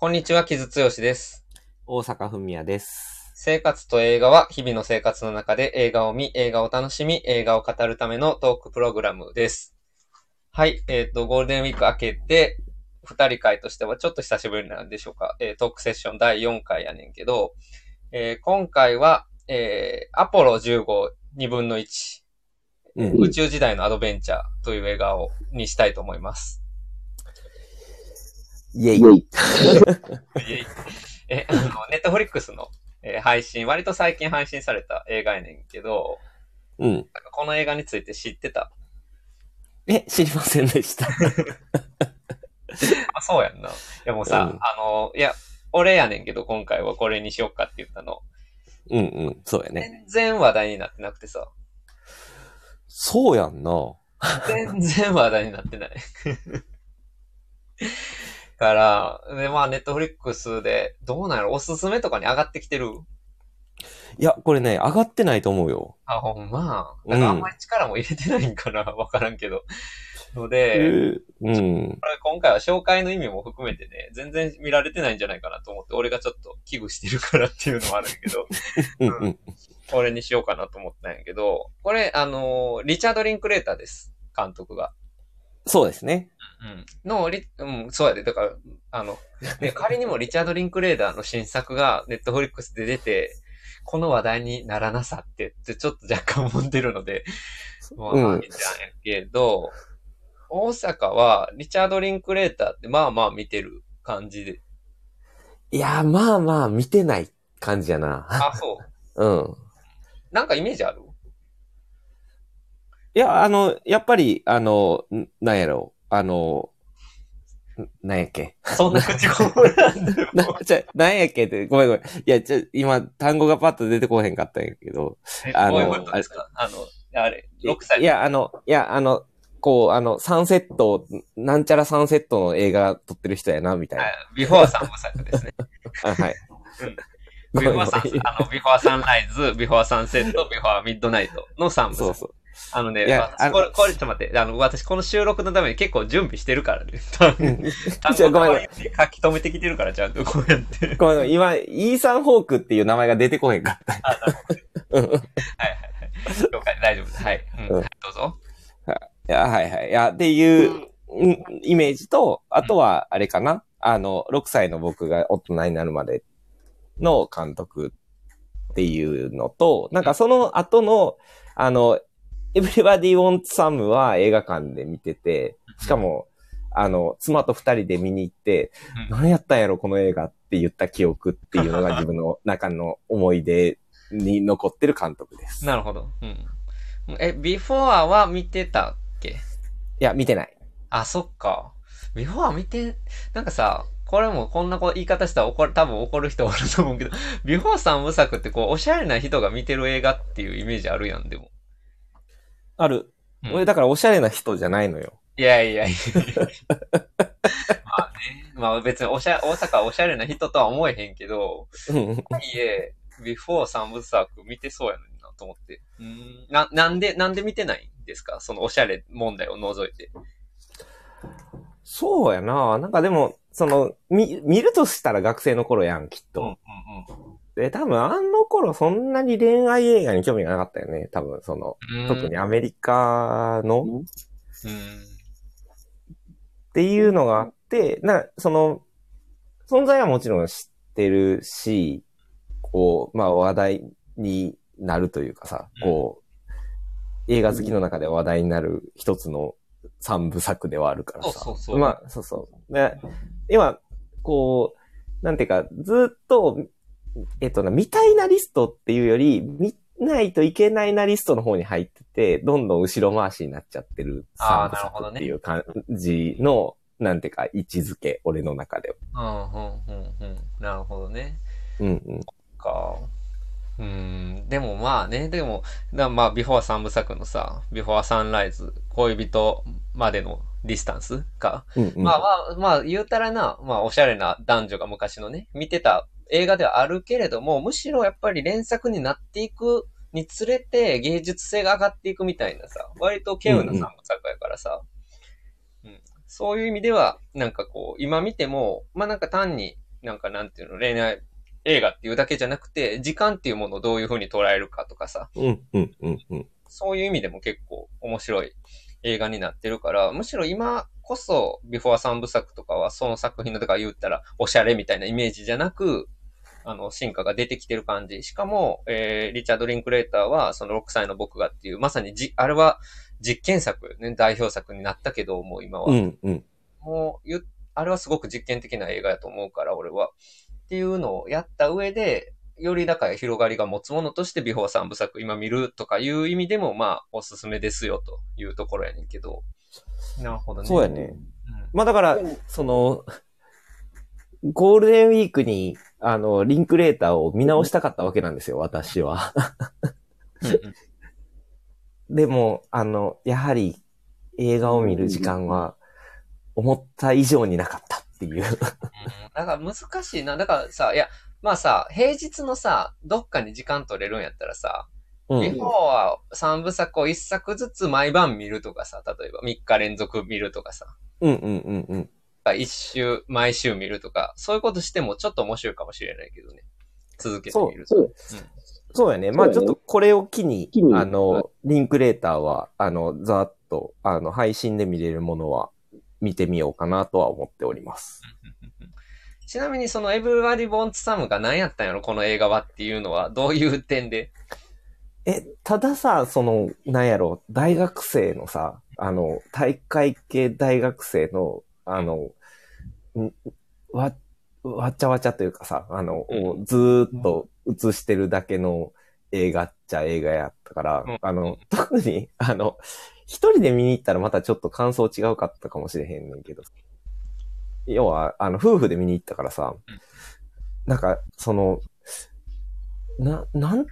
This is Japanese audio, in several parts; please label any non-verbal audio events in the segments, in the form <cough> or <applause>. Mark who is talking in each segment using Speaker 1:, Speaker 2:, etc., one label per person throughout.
Speaker 1: こんにちは、木津剛です。
Speaker 2: 大阪文也です。
Speaker 1: 生活と映画は日々の生活の中で映画を見、映画を楽しみ、映画を語るためのトークプログラムです。はい、えっ、と、ゴールデンウィーク明けて、二人会としてはちょっと久しぶりなんでしょうか。えートークセッション第4回やねんけど、えー今回は、えーアポロ15、2分の1、
Speaker 2: うん。
Speaker 1: 宇宙時代のアドベンチャーという映画を、にしたいと思います。
Speaker 2: イェイ。
Speaker 1: イェイえ、あの、ネットフリックスの、えー配信、割と最近配信された映画やねんけど、
Speaker 2: うん。
Speaker 1: なんかこの映画について知ってた？
Speaker 2: え、知りませんでした。<laughs>
Speaker 1: あ、そうやんな。いやもうさ、
Speaker 2: うん
Speaker 1: あの、いや、俺やねんけど、今回はこれにしよっかって言ったの。
Speaker 2: うんうん。そうやね。
Speaker 1: 全然話題になってなくてさ。
Speaker 2: そうやんな。
Speaker 1: 全然話題になってない。から、で、まあ、ネットフリックスで、どうなんやろ？おすすめとかに上がってきてる？
Speaker 2: いや、これね、上がってないと思うよ。
Speaker 1: あ、ほんま？なんかあんまり力も入れてないんかな <laughs> わからんけど。ので、
Speaker 2: えーうん。
Speaker 1: これ今回は紹介の意味も含めてね、全然見られてないんじゃないかなと思って、俺がちょっと危惧してるからっていうのもあるけど、<laughs>
Speaker 2: うんうん。
Speaker 1: これにしようかなと思ったんやけど、これ、あのーリチャード・リンクレーターです。監督が。
Speaker 2: そうですね。
Speaker 1: うん。の、リ、うん、そうやで。だから、あの、ね、<laughs> 仮にもリチャード・リンクレーターの新作がネットフリックスで出て、この話題にならなさってってちょっと若干思ってるので、まあ、
Speaker 2: うん
Speaker 1: じゃんやけど、大阪はリチャード・リンクレーターってまあまあ見てる感じで。
Speaker 2: いや、まあまあ、見てない感じやな。
Speaker 1: あ、そう。<laughs>
Speaker 2: うん。
Speaker 1: なんかイメージある？
Speaker 2: いや、あの、やっぱり、あの、んなんやろう。あの、んなんやっけ？
Speaker 1: そんな口こぼれなんだよ。<laughs>
Speaker 2: な、なんやっけって、ごめんごめん。いや、ちょ、今、単語がパッと出てこへんかったんやけど。
Speaker 1: え
Speaker 2: あの
Speaker 1: どういうことですかあの、あれ、6歳。
Speaker 2: いや、あの、いや、あの、こう、あの、サンセット、なんちゃらサンセットの映画撮ってる人やな、みたいな。
Speaker 1: はいビフォー三部作ですね。
Speaker 2: あはい。
Speaker 1: ビフォーサン <laughs> あの、ビフォーサンライズ、ビフォーサンセット、ビフォーミッドナイトの3部作。
Speaker 2: そうそう。
Speaker 1: あのね、これ、これ、ちょっと待って、あの、私この収録のために結構準備してるからね。単 <laughs>
Speaker 2: じゃあごめん
Speaker 1: 書き留めてきてるから、ちゃんとこうやって。
Speaker 2: ごめん、今、イーサン・ホークっていう名前が出てこへんかった。うんい
Speaker 1: はいはいはい。了解、大丈夫です。はい。どうぞ。
Speaker 2: や、はいはい。いや、っていう、うんイメージと、あとは、あれかな。あの、6歳の僕が大人になるまでの監督っていうのと、なんかその後の、あの、Everybody Wants Some は映画館で見てて、しかも、あの、妻と二人で見に行って、
Speaker 1: うん
Speaker 2: 何やったんやろ、この映画って言った記憶っていうのが自分の中の思い出に残ってる監督です。
Speaker 1: なるほど。うん。え、ビフォーは見てたっけ？
Speaker 2: いや、見てない。
Speaker 1: あ、そっか。ビフォー見て、なんかさ、これもこんなこ言い方したら怒る、多分怒る人おると思うけど、ビフォー三部作ってこう、おしゃれな人が見てる映画っていうイメージあるやん、でも。
Speaker 2: ある。
Speaker 1: うん
Speaker 2: 俺だからおしゃれな人じゃないのよ。
Speaker 1: いやいやいや。まあね。まあ別におしゃ、大阪はおしゃれな人とは思えへんけど、いえ、ビフォー三部作見てそうやのになと思って。うんな、なんで、なんで見てないんですか？そのおしゃれ問題を除いて。
Speaker 2: そうやな。なんかでも、その、見、見るとしたら学生の頃やん、きっと。
Speaker 1: うんうん
Speaker 2: で、多分あの頃そんなに恋愛映画に興味がなかったよね。多分その、
Speaker 1: うん。
Speaker 2: 特にアメリカの、っ
Speaker 1: うん。
Speaker 2: ていうのがあって、な、その、存在はもちろん知ってるし、こう、まあ話題になるというかさ、こう、映画好きの中で話題になる一つの三部作ではあるからさ。
Speaker 1: そうそうそう
Speaker 2: まあ、そうそう。で、今、こう、なんていうか、ずっと、えっとな、見たいなリストっていうより、見ないといけないなリストの方に入ってて、どんどん後ろ回しになっちゃってる
Speaker 1: あー
Speaker 2: 三部
Speaker 1: なるほどね
Speaker 2: 作っていう感じの、なんていうか、位置づけ、俺の中では。
Speaker 1: うん、うん、うん、うん。なるほどね。
Speaker 2: うんうん。
Speaker 1: か。うん。でもまあね、でも、だまあ、ビフォー三部作のさ、ビフォーサンライズ、恋人までのディスタンスか。
Speaker 2: うんうん。
Speaker 1: まあまあ、まあ、言うたらな、まあ、おしゃれな男女が昔のね、見てた映画ではあるけれども、むしろやっぱり連作になっていくにつれて芸術性が上がっていくみたいなさ、割と稀有な三部作やからさ、うんそういう意味では、なんかこう、今見ても、まあなんか単になんかなんていうの、恋愛映画っていうだけじゃなくて、時間っていうものをどういうふうに捉えるかとかさ、
Speaker 2: うん、うん、うん、うん。
Speaker 1: そういう意味でも結構面白い映画になってるから、むしろ今こそ、ビフォー三部作とかはその作品の、だから言ったら、おしゃれみたいなイメージじゃなく、あの、真価が出てきてる感じ。しかも、えー、リチャード・リンクレーターは、その6歳の僕がっていう、まさにじ、あれは実験作、ね、代表作になったけど、もう今は。
Speaker 2: うん、うん。
Speaker 1: もうゆ、あれはすごく実験的な映画やと思うから、俺は。っていうのをやった上で、よりだから広がりが持つものとしてビフォー三部作今見るとかいう意味でも、まあ、おすすめですよというところやねんけど。なるほどね。
Speaker 2: そうやね。
Speaker 1: うん。
Speaker 2: まあだから、その、ゴールデンウィークに、あの、リンクレーターを見直したかったわけなんですよ、私は。でも、あの、やはり映画を見る時間は思った以上になかったっていう。
Speaker 1: うんだから難しいな。だからさ、いや、まあさ、平日のさ、どっかに時間取れるんやったらさ、
Speaker 2: うん。
Speaker 1: ビフォーは3部作を1作ずつ毎晩見るとかさ、例えば3日連続見るとかさ、
Speaker 2: うんうんうんうん。
Speaker 1: 一週、毎週見るとか、そういうことしてもちょっと面白いかもしれないけどね。続けてみると。
Speaker 3: そう。
Speaker 2: そうやね。まあちょっとこれを機に、
Speaker 3: 機に
Speaker 2: あの、リンクレーターは、あの、ざーっと、あの、配信で見れるものは見てみようかなとは思っております。<laughs>
Speaker 1: ちなみにそのエブリバディ・ボンツ・サムが何やったんやろこの映画はっていうのは、どういう点で？
Speaker 2: え、たださ、その、なんやろ、大学生のさ、あの、大会系大学生の、あの、んわ、わっちゃわちゃというかさ、あの、
Speaker 1: うん。
Speaker 2: をずーっと映してるだけの映画っちゃ映画やったから、
Speaker 1: うん。
Speaker 2: あの、特に、あの、一人で見に行ったらまたちょっと感想違うかったかもしれへんねんけど、要は、あの、夫婦で見に行ったからさ、
Speaker 1: うん
Speaker 2: なんか、その、な、なん、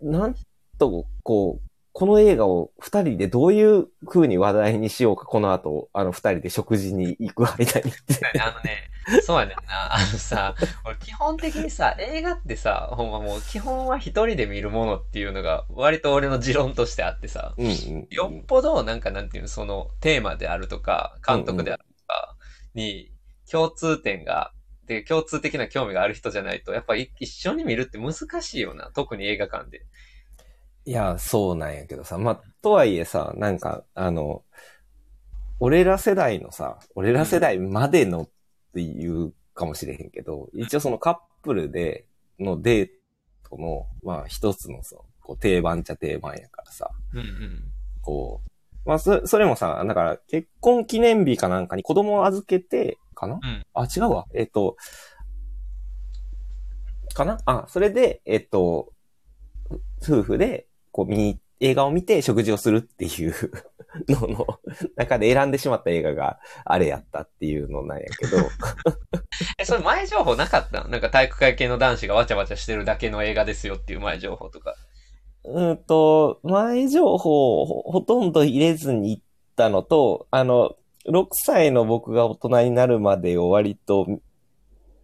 Speaker 2: なんと、こう、この映画を二人でどういう風に話題にしようか、この後、あの二人で食事に行く間に。
Speaker 1: あのね、そうやねんな。あのさ、俺基本的にさ、映画ってさ、ほんまもう基本は一人で見るものっていうのが割と俺の持論としてあってさ、
Speaker 2: うんうん。
Speaker 1: よっぽどなんかなんていうの、そのテーマであるとか、監督であるとかに共通点が、で、共通的な興味がある人じゃないと、やっぱり一緒に見るって難しいよな。特に映画館で。
Speaker 2: いや、そうなんやけどさ。まあ、とはいえさ、なんか、あの、俺ら世代のさ、俺ら世代までのっていうかもしれへんけど、一応そのカップルでのデートの、まあ一つのさ、こう定番っちゃ定番やからさ、
Speaker 1: うんうん。
Speaker 2: こう、まあそ、それもさ、だから結婚記念日かなんかに子供を預けて、かな、
Speaker 1: うん
Speaker 2: あ、違うわ。えっ、と、かな？あ、それで、えっ、と、ふ夫婦で、こう見に、映画を見て食事をするっていう <laughs> のの中で選んでしまった映画があれやったっていうのなんやけど、<laughs>
Speaker 1: え、それ前情報なかったの？なんか体育会系の男子がわちゃわちゃしてるだけの映画ですよっていう前情報とか。
Speaker 2: うんと、前情報ほとんど入れずに行ったのと、あの、6歳の僕が大人になるまでを割と、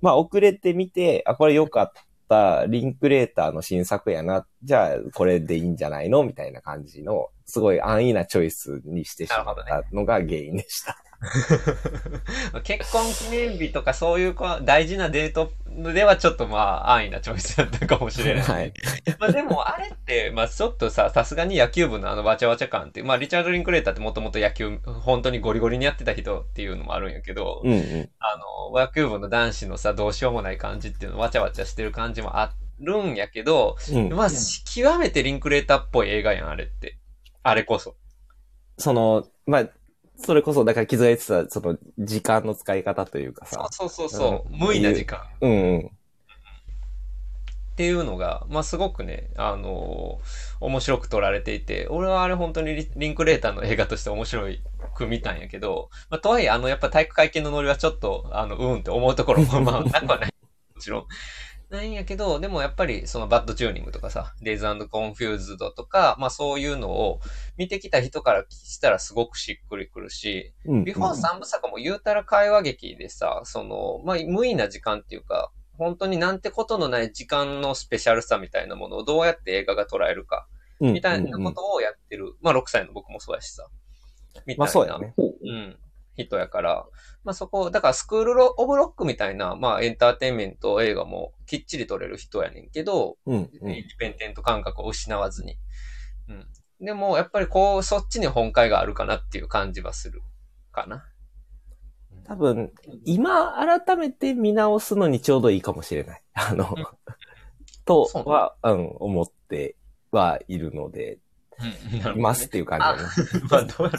Speaker 2: まあ遅れてみて、あ、これ良かった、リンクレーターの新作やな、じゃあこれでいいんじゃないの？みたいな感じの、すごい安易なチョイスにしてしまったのが原因でした。<laughs>
Speaker 1: 結婚記念日とかそういう大事なデートではちょっとまあ安易なチョイスだったかもしれない。
Speaker 2: はい。
Speaker 1: まあでもあれって、まあちょっとさ、さすがに野球部のあのわちゃわちゃ感って、まあリチャード・リンクレーターってもともと野球、本当にゴリゴリにやってた人っていうのもあるんやけど、
Speaker 2: うんうん。
Speaker 1: あの、野球部の男子のさ、どうしようもない感じっていうのわちゃわちゃしてる感じもあるんやけど、
Speaker 2: うん。
Speaker 1: まあ極めてリンクレーターっぽい映画やん、あれって。あれこそ。
Speaker 2: その、まあ、それこそ、だから気づいてた、その、時間の使い方というかさ。
Speaker 1: そうそうそうそう、
Speaker 2: うん
Speaker 1: 無意な時間。
Speaker 2: うんうん。
Speaker 1: っていうのが、まあ、すごくね、あのー面白く撮られていて、俺はあれ本当にリリンクレーターの映画として面白いく見たんやけど、まあ、とはいえ、あの、やっぱ体育会系のノリはちょっと、あの、うんって思うところも、まあ、なくはない。もちろん。ないんやけど、でもやっぱりそのバッドチューニングとかさ、デイズコンフューズドとか、まあそういうのを見てきた人からしたらすごくしっくりくるし、
Speaker 2: うん。
Speaker 1: ビフォー三部作も言うたら会話劇でさ、その、まあ、無為な時間っていうか、本当になんてことのない時間のスペシャルさみたいなものをどうやって映画が捉えるか、
Speaker 2: うん
Speaker 1: みたいなことをやってる。まあ、6歳の僕もそうやしさ。みたいな。
Speaker 2: まあそうやね。
Speaker 1: うん。人やから、まあそこ、だからスクールロオブロックみたいな、まあエンターテインメント映画もきっちり撮れる人やねんけど、
Speaker 2: うん。うん。
Speaker 1: インディペンデント感覚を失わずに。うん。でも、やっぱりこう、そっちに本会があるかなっていう感じはするかな。
Speaker 2: 多分、今改めて見直すのにちょうどいいかもしれない。あの
Speaker 1: うん、
Speaker 2: とは、うん、思ってはいるので、いますっていう感じだね。<laughs>
Speaker 1: まあ、どうやろな。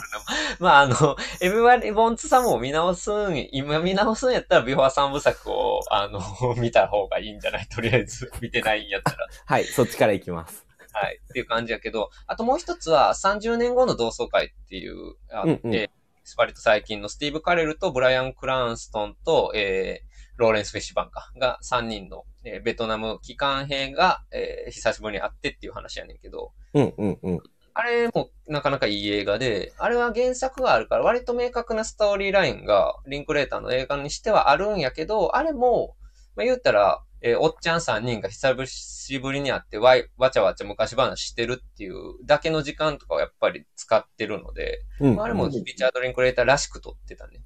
Speaker 1: まあ、あの、エブリバディ・ウォンツ・サムも見直すん、今見直すんやったら、ビフォー三部作を、あの、<laughs> 見た方がいいんじゃないとりあえず、見てないんやったら。
Speaker 2: はい、そっちからいきます。
Speaker 1: はい。っていう感じやけど、あともう一つは、30年後の同窓会っていう、あって、
Speaker 2: うんうん
Speaker 1: 割と最近のスティーブ・カレルとブライアン・クランストンと、えー、ローレンス・フィッシュバーンかが3人の、えーベトナム帰還兵が、えー久しぶりに会ってっていう話やねんけど、
Speaker 2: うん、うん、うん。
Speaker 1: あれもなかなかいい映画で、あれは原作があるから割と明確なストーリーラインがリンクレーターの映画にしてはあるんやけど、あれも、まあ、言ったら、えーおっちゃん3人が久しぶりに会ってわい、わちゃわちゃ昔話してるっていうだけの時間とかをやっぱり使ってるので、
Speaker 2: うん、
Speaker 1: まああれもリチャード・リンクレーターらしく撮ってたね。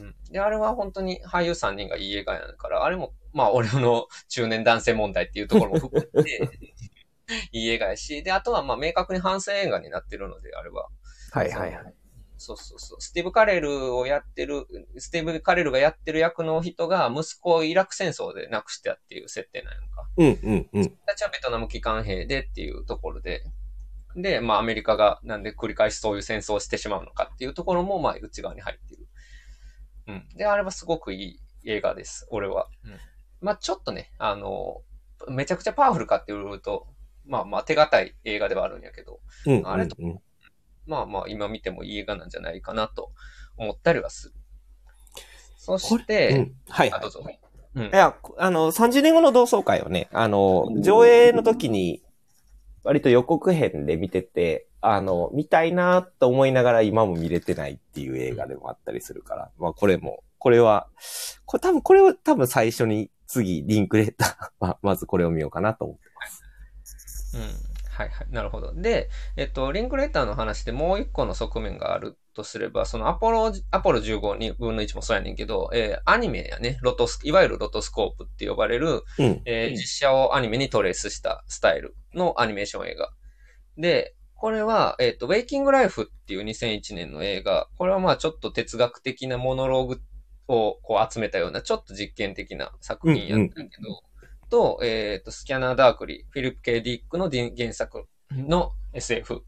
Speaker 1: うん。で、あれは本当に俳優3人がいい映画やから、あれも、まあ俺の中年男性問題っていうところも含めて、<laughs> いい映画やし、で、あとはまあ明確に反戦映画になってるので、あれは。
Speaker 2: はい、はい、はい。
Speaker 1: そうそうそう。スティーブ・カレルをやってる、スティーブ・カレルがやってる役の人が息子をイラク戦争で亡くしたっていう設定なんやんか。
Speaker 2: うん、うん、うん。
Speaker 1: たちはベトナム機関兵でっていうところで、で、まあアメリカがなんで繰り返しそういう戦争をしてしまうのかっていうところもまあ内側に入っている。うん。で、あれはすごくいい映画です、俺は。うん。まあちょっとね、あの、めちゃくちゃパワフルかっていうと、まあまあ手堅い映画ではあるんやけど、
Speaker 2: うん、
Speaker 1: あれと
Speaker 2: うんうん
Speaker 1: まあまあ今見てもいい映画なんじゃないかなと思ったりはする。そして、
Speaker 2: うん。はい、
Speaker 1: あ、
Speaker 2: はい
Speaker 1: どう。ぞ。うん
Speaker 2: い。や、あの、30年後の同窓会をね、あの、上映の時に、割と予告編で見てて、あの、見たいなと思いながら今も見れてないっていう映画でもあったりするから、まあこれも、これは、これ多分、これは多分最初に次、リンクレーター <laughs> は、まずこれを見ようかなと思。
Speaker 1: うん。はいはい。なるほど。で、えっと、リンクレーターの話でもう一個の側面があるとすれば、そのアポロ、アポロ15に分の1もそうやねんけど、えーアニメやね、ロトス、いわゆるロトスコープって呼ばれる、
Speaker 2: うん。
Speaker 1: えー実写をアニメにトレースしたスタイルのアニメーション映画。で、これは、えっ、と、ウェイキングライフっていう2001年の映画。これはまあちょっと哲学的なモノローグをこう集めたようなちょっと実験的な作品やったけど、と、えっ、と、スキャナーダークリー、フィリップ・ケイ・ディックの原作の SF、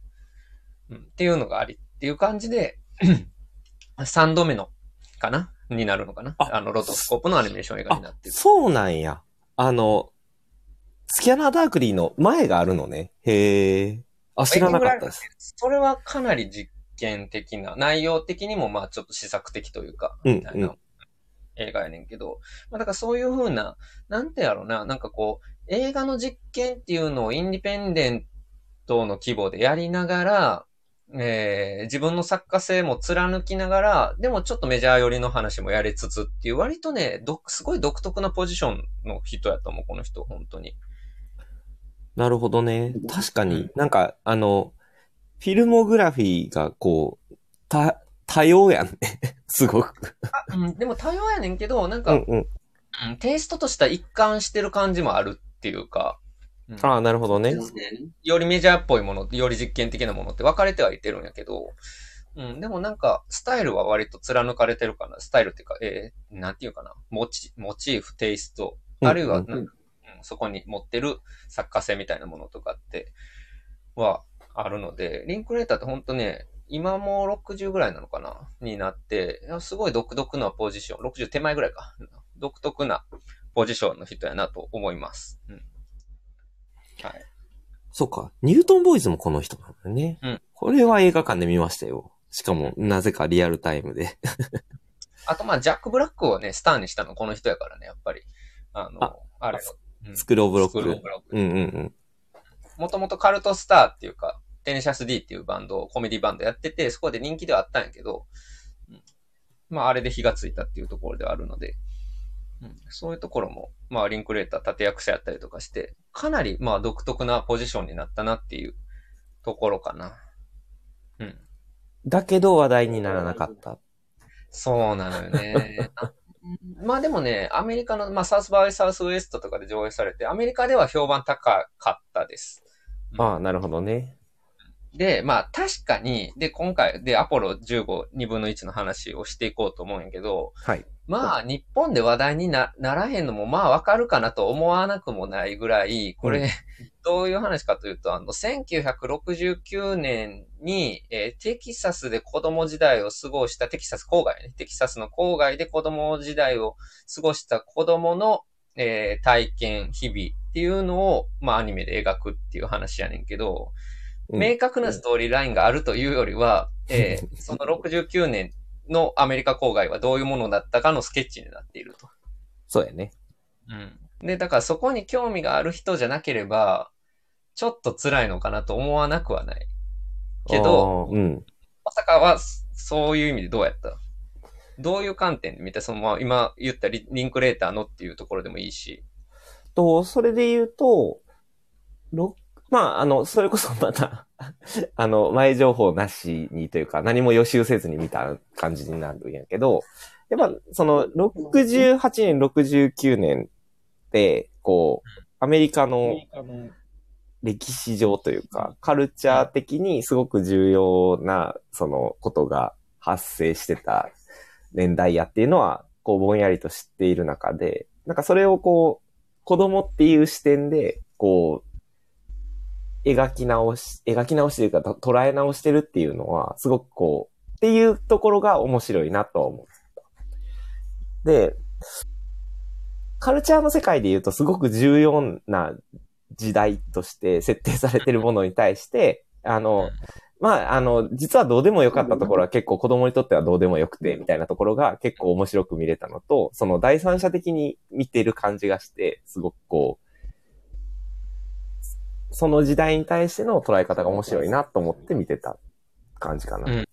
Speaker 1: うん、っていうのがありっていう感じで、<clears throat> 3度目のかな？になるのかな？
Speaker 2: あ
Speaker 1: あの、ロトスコープのアニメーション映画になってる。
Speaker 2: そうなんや。あの、スキャナーダークリーの前があるのね。へえ。あ、知らなかったです。
Speaker 1: それはかなり実験的な、内容的にもまあちょっと試作的というか、
Speaker 2: うん
Speaker 1: みたいな映画やねんけど、まあだからそういう風な、なんてやろうな、なんかこう、映画の実験っていうのをインディペンデントの規模でやりながら、えー自分の作家性も貫きながら、でもちょっとメジャー寄りの話もやりつつっていう、割とね、どすごい独特なポジションの人やと思う、この人、本当に。
Speaker 2: なるほどね。確かに、なんか、あの、フィルモグラフィーがこう、た、多様やんね。<laughs> すごく。
Speaker 1: うん、でも多様やねんけど、なんか、
Speaker 2: うんうん。
Speaker 1: うんテイストとしては一貫してる感じもあるっていうか、うん
Speaker 2: ああ、なるほどね。
Speaker 1: よりメジャーっぽいもの、より実験的なものって分かれてはいてるんやけど、うん、でもなんか、スタイルは割と貫かれてるかな。スタイルっていうか、えー、なんていうかな。モチ、モチーフ、テイスト、あるいは
Speaker 2: うん
Speaker 1: うん、そこに持ってる作家性みたいなものとかって、はあるので、リンクレーターってほんとね、今も60ぐらいなのかな？になって、すごい独特なポジション、60手前ぐらいか。独特なポジションの人やなと思います。うん。はい。
Speaker 2: そっか。ニュートンボーイズもこの人なんだね。
Speaker 1: うん
Speaker 2: これは映画館で見ましたよ。しかも、なぜかリアルタイムで。<laughs>
Speaker 1: あと、まあ、ジャック・ブラックをね、スターにしたのこの人やからね、やっぱり。あの、
Speaker 2: あ
Speaker 1: あれの。
Speaker 2: スクローブロッ
Speaker 1: スクロー
Speaker 2: ク。
Speaker 1: ブロック。
Speaker 2: うんうんうん。
Speaker 1: もともとカルトスターっていうか、テネシャス D っていうバンドを、コメディバンドやってて、そこで人気ではあったんやけど、うんまあ、あれで火がついたっていうところではあるので、うん、そういうところも、まあ、リンクレーター立役者やったりとかして、かなり、まあ、独特なポジションになったなっていうところかな。うん。
Speaker 2: だけど話題にならなかった。
Speaker 1: そうなのよね。<laughs> まあでもね、アメリカの、まあサウスバイサウスウエストとかで上映されて、アメリカでは評判高かったです。
Speaker 2: ああ、なるほどね。
Speaker 1: で、まあ確かに、で、今回、で、アポロ15、2分の1の話をしていこうと思うんやけど、
Speaker 2: はい。
Speaker 1: まあ日本で話題になならへんのもまあわかるかなと思わなくもないぐらい、これ、
Speaker 2: うん <laughs>
Speaker 1: どういう話かというと、あの、1969年に、えーテキサスで子供時代を過ごした、テキサス郊外ね、テキサスの郊外で子供時代を過ごした子供の、えー体験、日々っていうのを、まあアニメで描くっていう話やねんけど、
Speaker 2: うん
Speaker 1: 明確なストーリーラインがあるというよりは、<laughs> えーその69年のアメリカ郊外はどういうものだったかのスケッチになっていると。
Speaker 2: そうやね。
Speaker 1: うん。で、だからそこに興味がある人じゃなければ、ちょっと辛いのかなと思わなくはない。けど、
Speaker 2: うん。
Speaker 1: 大阪はそういう意味でどうやった？どういう観点で見たその、まあ、今言ったリリンクレーターのっていうところでもいいし。
Speaker 2: と、それで言うと、ろまあ、あの、それこそまた、<laughs> あの、前情報なしにというか、何も予習せずに見た感じになるんやけど、やっぱ、その、68年、69年って、こう、アメリカの歴史上というか、カルチャー的にすごく重要な、その、ことが発生してた年代やっていうのは、こう、ぼんやりと知っている中で、なんかそれをこう、子供っていう視点で、こう、描き直し、描き直しというか、捉え直してるっていうのは、すごくこう、っていうところが面白いなとは思った。で、カルチャーの世界で言うとすごく重要な時代として設定されてるものに対して、あの、まあ、あの、実はどうでもよかったところは結構子供にとってはどうでもよくて、みたいなところが結構面白く見れたのと、その第三者的に見てる感じがして、すごくこう、その時代に対しての捉え方が面白いなと思って見てた感じかな。
Speaker 1: うん。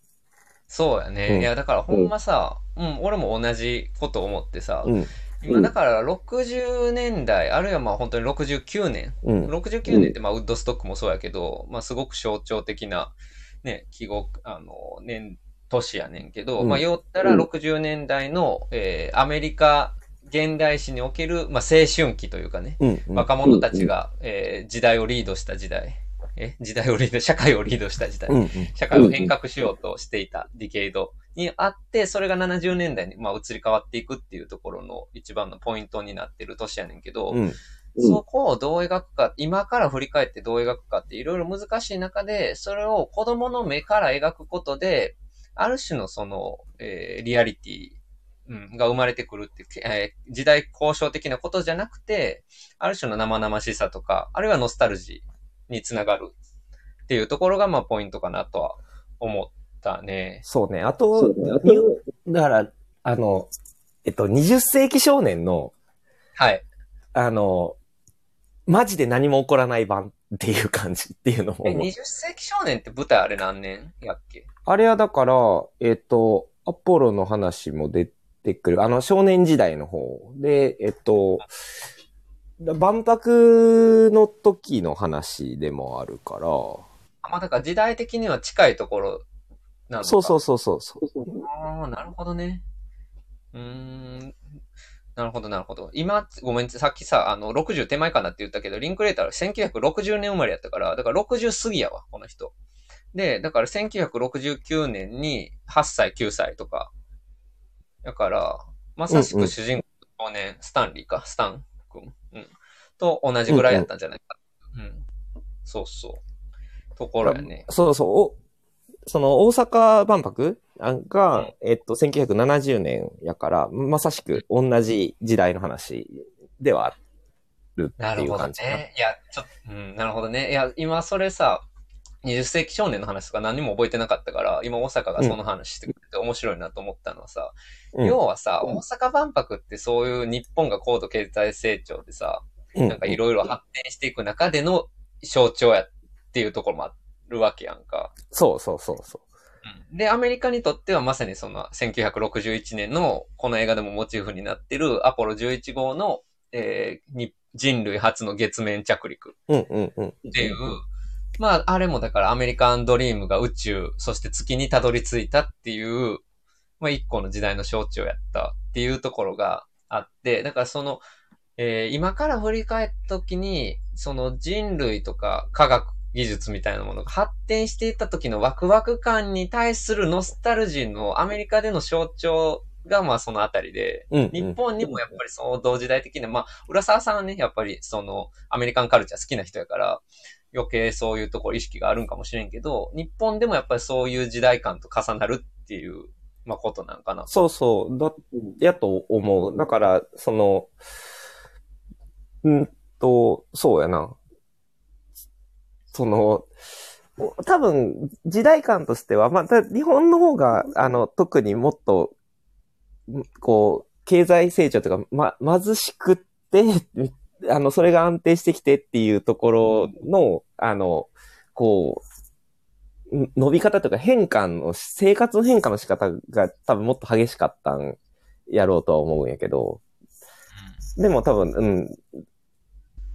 Speaker 1: そうやね。
Speaker 2: うん。
Speaker 1: いや、だからほんまさ、うん、俺も同じこと思ってさ、
Speaker 2: うん、
Speaker 1: 今だから60年代、あるいはまあ本当に69年、
Speaker 2: うん、
Speaker 1: 69年ってまあウッドストックもそうやけど、まあすごく象徴的なね、記号、あの、年、年やねんけど、
Speaker 2: うん。
Speaker 1: まあ言ったら60年代の、えーアメリカ現代史における、まあ青春期というかね、
Speaker 2: うん、うん。
Speaker 1: 若者たちが、えー時代をリードした時代、え時代をリード、社会をリードした時代、
Speaker 2: うん、うん、
Speaker 1: 社会を変革しようとしていたディケイドにあって、それが70年代に、まあ、移り変わっていくっていうところの一番のポイントになってる年やねんけど、
Speaker 2: うん、
Speaker 1: そこをどう描くか、今から振り返ってどう描くかっていろいろ難しい中で、それを子供の目から描くことで、ある種のその、えーリアリティ、うん、が生まれてくるっていう、えー時代交渉的なことじゃなくて、ある種の生々しさとか、あるいはノスタルジーにつながるっていうところが、まあ、ポイントかなとは思ったね。
Speaker 2: そうね。あと、にだから、あの、えっと、20世紀少年の、
Speaker 1: はい。
Speaker 2: あの、マジで何も起こらない版っていう感じっていうのも
Speaker 1: え、。20世紀少年って舞台あれ何年やっけ？
Speaker 2: あれはだから、えっと、アポロの話も出てくる。あの、少年時代の方で、えっと、万博の時の話でもあるから、
Speaker 1: あまあ、だから時代的には近いところなのか。
Speaker 2: そうそうそうそうそう。
Speaker 1: ああ、なるほどね。うーん。なるほど、なるほど。今、ごめん、さっきさ、あの、60手前かなって言ったけど、リンクレーター1960年生まれやったから、だから60過ぎやわ、この人。で、だから1969年に8歳、9歳とか。だから、まさしく主人公少年、スタンリーか、スタン君、うん。と同じぐらいやったんじゃないか。うん、そうそう。ところやね。
Speaker 2: そうそう。おその大阪万博？が、えっと、1970年やから、まさしく同じ時代の話ではあるって
Speaker 1: なるほど
Speaker 2: いう感じかな。
Speaker 1: ね。いや、ちょっと、うん、なるほどね。いや、今それさ、20世紀少年の話とか何も覚えてなかったから、今大阪がその話してくれて面白いなと思ったのはさ、
Speaker 2: うん
Speaker 1: 要はさ、大阪万博ってそういう日本が高度経済成長でさ、
Speaker 2: うん
Speaker 1: なんかいろいろ発展していく中での象徴やっていうところもあるわけやんか。
Speaker 2: そうそうそうそ
Speaker 1: うんで、アメリカにとってはまさにその1961年のこの映画でもモチーフになってるアポロ11号の、えーに人類初の月面着陸
Speaker 2: う。うんうんうん。
Speaker 1: まあ、あれもだからアメリカンドリームが宇宙、そして月にたどり着いたっていう、まあ一個の時代の象徴やったっていうところがあって、だからその、えー今から振り返った時に、その人類とか科学技術みたいなものが発展していった時のワクワク感に対するノスタルジーのアメリカでの象徴がまあそのあたりで、
Speaker 2: うん、うん。
Speaker 1: 日本にもやっぱりその同時代的な、まあ、浦沢さんはね、やっぱりそのアメリカンカルチャー好きな人やから、余計そういうところ意識があるんかもしれんけど、日本でもやっぱりそういう時代感と重なるっていう、まあ、ことなんかな。
Speaker 2: そうそう。だ、やと思う。だから、その、うんと、そうやな。その、多分、時代感としては、まあ、日本の方が、あの、特にもっと、こう、経済成長とか、ま、貧しくって、あの、それが安定してきてっていうところの、あの、こう、ん伸び方とか変化の、生活の変化の仕方が多分もっと激しかったんやろうとは思うんやけど、でも多分、うん、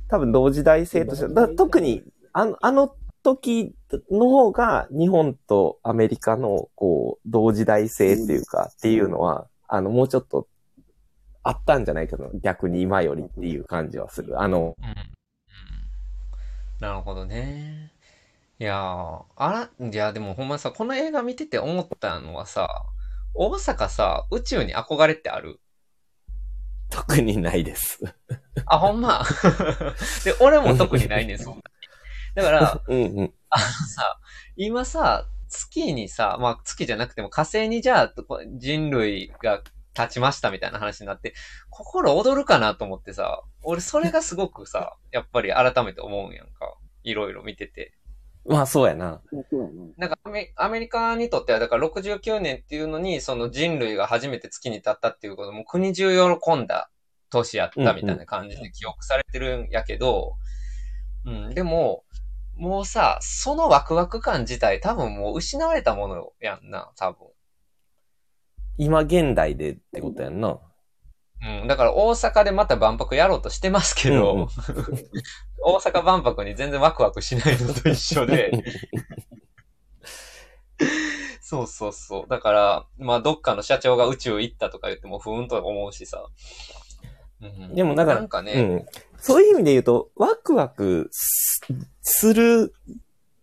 Speaker 2: 多分同時代性として、だ特にあの、あの時の方が日本とアメリカのこう、同時代性っていうか、っていうのは、あの、もうちょっとあったんじゃないかな、逆に今よりっていう感じはする。あの、
Speaker 1: うん。うん。なるほどね。いやー、あら、いや、でもほんまさ、この映画見てて思ったのはさ、大阪さ、宇宙に憧れってある？
Speaker 2: 特にないです。
Speaker 1: あ、ほんま？<laughs> で、俺も特にないねん、そんなに。だから、
Speaker 2: うんうん。
Speaker 1: あのさ、今さ、月にさ、まあ月じゃなくても火星にじゃあ人類が立ちましたみたいな話になって、心躍るかなと思ってさ、俺それがすごくさ、<laughs> やっぱり改めて思うんやんか。いろいろ見てて。
Speaker 2: まあそうやな。
Speaker 1: なんかアメアメリカにとっては、だから69年っていうのに、その人類が初めて月に立ったっていうことも国中喜んだ年やったみたいな感じで記憶されてるんやけど、うん、でも、もうさ、そのワクワク感自体多分もう失われたものやんな、多分。
Speaker 2: 今現代でってことやんな。
Speaker 1: うん、だから大阪でまた万博やろうとしてますけど、
Speaker 2: うんうん <laughs>
Speaker 1: 大阪万博に全然ワクワクしないのと一緒で、<laughs> そうそうそう。だから、まあ、どっかの社長が宇宙行ったとか言っても、ふーんと思うしさ。うん
Speaker 2: でもだから
Speaker 1: なんかね、
Speaker 2: うん。そういう意味で言うと、ワクワクすする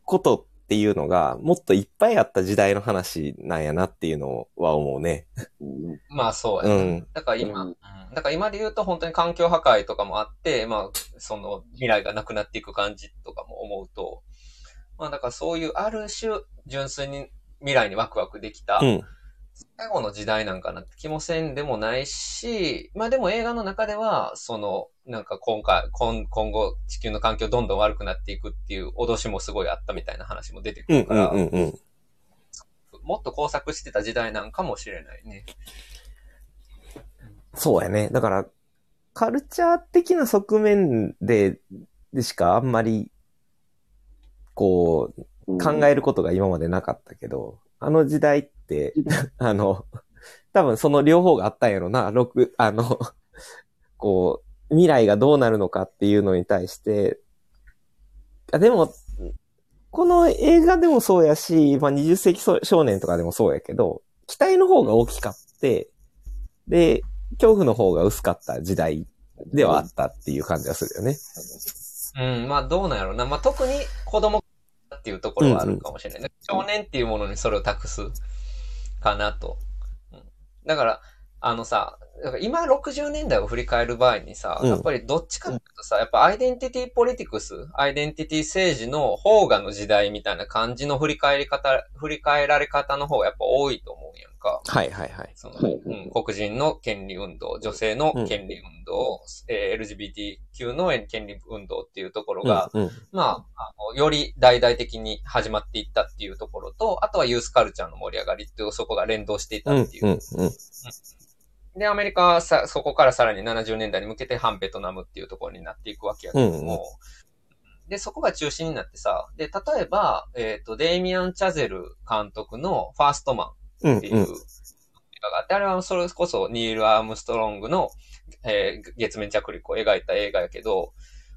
Speaker 2: ことっていうのが、もっといっぱいあった時代の話なんやなっていうのは思うね。
Speaker 1: まあそう
Speaker 2: う
Speaker 1: やな。
Speaker 2: ん。
Speaker 1: だから今、
Speaker 3: う
Speaker 1: うんんだから今で言うと本当に環境破壊とかもあって、まあ、その未来がなくなっていく感じとかも思うと、まあだからそういうある種純粋に未来にワクワクできた、
Speaker 2: うん。
Speaker 1: 最後の時代なんかなって気もせんでもないし、まあでも映画の中では、その、なんか今回、今今後地球の環境どんどん悪くなっていくっていう脅しもすごいあったみたいな話も出てく
Speaker 2: うん。
Speaker 1: るから、
Speaker 2: うん。うん。うん。
Speaker 1: もっと工作してた時代なんかもしれないね。
Speaker 2: そうやね。だから、カルチャー的な側面で、でしかあんまり、こう、考えることが今までなかったけど、あの時代って、<laughs> あの、多分その両方があったんやろな、六、あの、<laughs> こう、未来がどうなるのかっていうのに対して、あでも、この映画でもそうやし、まあ、20世紀少年とかでもそうやけど、期待の方が大きかって、で、恐怖の方が薄かった時代ではあったっていう感じがするよね。
Speaker 1: うん、まあどうなんやろうな。まあ特に子供っていうところはあるかもしれない。少年っていうものにそれを託すかなと。うん。だから、あのさ、今60年代を振り返る場合にさ、
Speaker 2: うん。
Speaker 1: やっぱりどっちかっていうとさ、やっぱアイデンティティポリティクス、アイデンティティ政治の方がの時代みたいな感じの振り返り方、振り返られ方の方がやっぱ多いと思うんやんか。
Speaker 2: はいはいはい。
Speaker 1: その、
Speaker 3: はい
Speaker 1: うん、黒人の権利運動、女性の権利運動、えー LGBTQ の権利運動っていうところが、
Speaker 2: うんうん
Speaker 1: まあ、あの、より大々的に始まっていったっていうところと、あとはユースカルチャーの盛り上がりっていう、そこが連動していた
Speaker 2: うん
Speaker 1: っていう。
Speaker 2: うんうん
Speaker 1: で、アメリカはさ、そこからさらに70年代に向けて反ベトナムっていうところになっていくわけやけども、で、そこが中心になってさ、で、例えば、えっ、と、デイミアン・チャゼル監督のファーストマン
Speaker 2: うん
Speaker 1: っていう映画があって、あれはそれこそニール・アームストロングの、えー月面着陸を描いた映画やけど、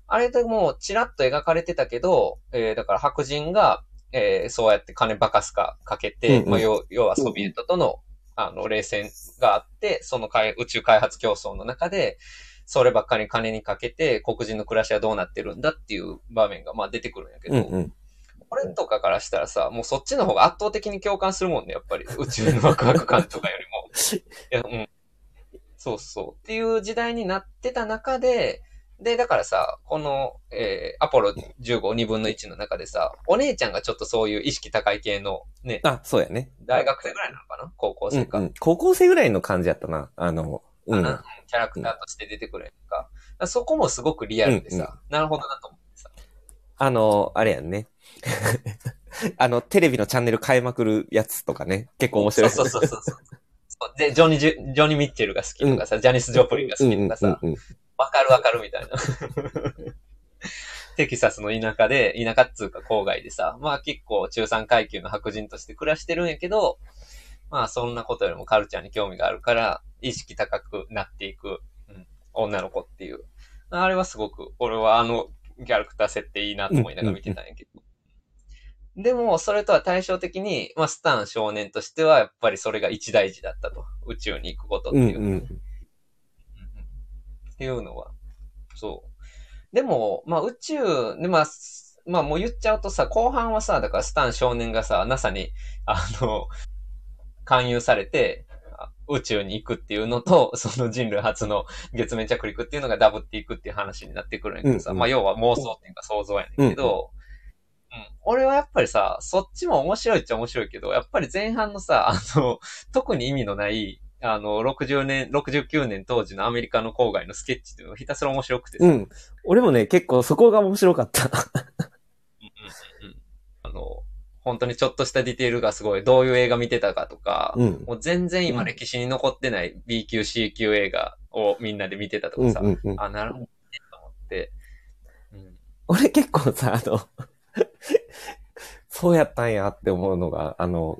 Speaker 1: あれでもうちらっと描かれてたけど、えーだから白人が、えーそうやって金バカスカかけて、
Speaker 2: うんうん。
Speaker 1: まあ要要はソビエトとのあの、冷戦があって、その開宇宙開発競争の中で、そればっかり金にかけて、黒人の暮らしはどうなってるんだっていう場面が、まあ出てくるんやけど、
Speaker 2: うんうん。
Speaker 1: 俺とかからしたらさ、もうそっちの方が圧倒的に共感するもんね、やっぱり。宇宙のワクワク感とかよりも。<laughs> いや、うん。そうそう。っていう時代になってた中で、で、だからさ、この、えー、アポロ15、2分の1の中でさ、お姉ちゃんがちょっとそういう意識高い系の、ね、
Speaker 2: あ、そうやね。
Speaker 1: 大学生ぐらいなのかな？高校
Speaker 2: うん
Speaker 1: 生か。
Speaker 2: うん。高校生ぐらいの感じやったな。あの、うん。
Speaker 1: キャラクターとして出てくるやんか。だからそこもすごくリアルでさ、なるほどなと思ってさ。
Speaker 2: あの、あれやんね。<laughs> あの、テレビのチャンネル変えまくるやつとかね。結構面白い。
Speaker 1: そうそうそうそうそう。で、ジョニージョニー・ミッチェルが好きとかさ、ジャニス・ジョプリンが好
Speaker 2: うんうん
Speaker 1: きとかさ、
Speaker 2: うんうん。
Speaker 1: わかるわかるみたいな。<laughs> テキサスの田舎で、田舎っつうか郊外でさ、まあ結構中産階級の白人として暮らしてるんやけど、まあそんなことよりもカルチャーに興味があるから、意識高くなっていく、うん、女の子っていう。あれはすごく、俺はあのキャラクター設定いいなと思いながら見てたんやけど。でも、それとは対照的に、まあ、スタン少年としては、やっぱりそれが一大事だったと。宇宙に行くことっていう。
Speaker 2: うんうん。
Speaker 1: っていうのは。そう。でも、まあ宇宙、でまあ、すまあもう言っちゃうとさ、後半はさ、だからスタン少年がさ、NASA に、あの、勧誘されて、あ宇宙に行くっていうのと、その人類初の月面着陸っていうのがダブっていくっていう話になってくるんやけどさ、
Speaker 2: うんうん
Speaker 1: まあ要は妄想っていうか想像やねんけど、うん俺はやっぱりさ、そっちも面白いっちゃ面白いけど、やっぱり前半のさ、あの、<laughs> 特に意味のない、あの、60年、69年当時のアメリカの郊外のスケッチっていうのがひたすら面白くてさ、
Speaker 2: うん。俺もね、結構そこが面白かった。
Speaker 1: うんうんうんあの、本当にちょっとしたディテールがすごい、どういう映画見てたかとか、
Speaker 2: うん。
Speaker 1: もう全然今歴史に残ってない B 級 C 級映画をみんなで見てたと
Speaker 2: うん
Speaker 1: かさ、
Speaker 2: うんうん。
Speaker 1: あ、なるほどね、と思って、うん、
Speaker 2: 俺結構さ、あの、そうやったんやって思うのが、あの、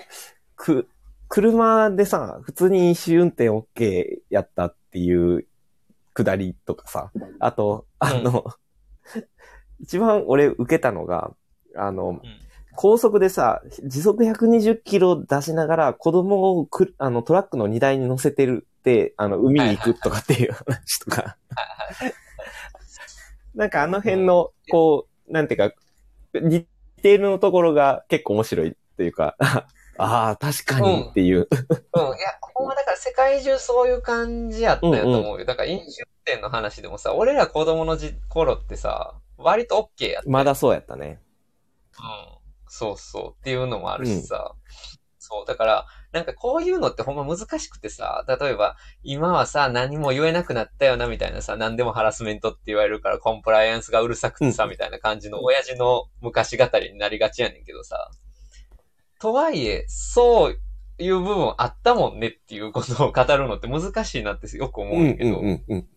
Speaker 2: く、車でさ、普通に飲酒運転 OK やったっていうくだりとかさ、あと、あの、<laughs> 一番俺受けたのが、あの、高速でさ、時速120キロ出しながら子供をくあのトラックの荷台に乗せてるって、あの、海に行くとかっていう話とか。なんかあの辺の、こう、なんていうか、テールのところが結構面白いっていうか、<laughs> ああ、確かにっていう。
Speaker 1: うん、いや、ほんまだから世界中そういう感じやったんやと思うよ。だから飲酒運転の話でもさ、俺ら子供のじ頃ってさ、割と OK やった。
Speaker 2: まだそうやったね。
Speaker 1: うん。そうそう。っていうのもあるしさ。そう。だから、なんかこういうのってほんま難しくてさ、例えば、今はさ、何も言えなくなったよな、みたいなさ、何でもハラスメントって言われるから、コンプライアンスがうるさくてさ、
Speaker 2: うん
Speaker 1: みたいな感じの親父の昔語りになりがちやねんけどさ。とはいえ、そういう部分あったもんねっていうことを語るのって難しいなってよく思
Speaker 2: う
Speaker 1: うんけど、
Speaker 2: うんうんうん。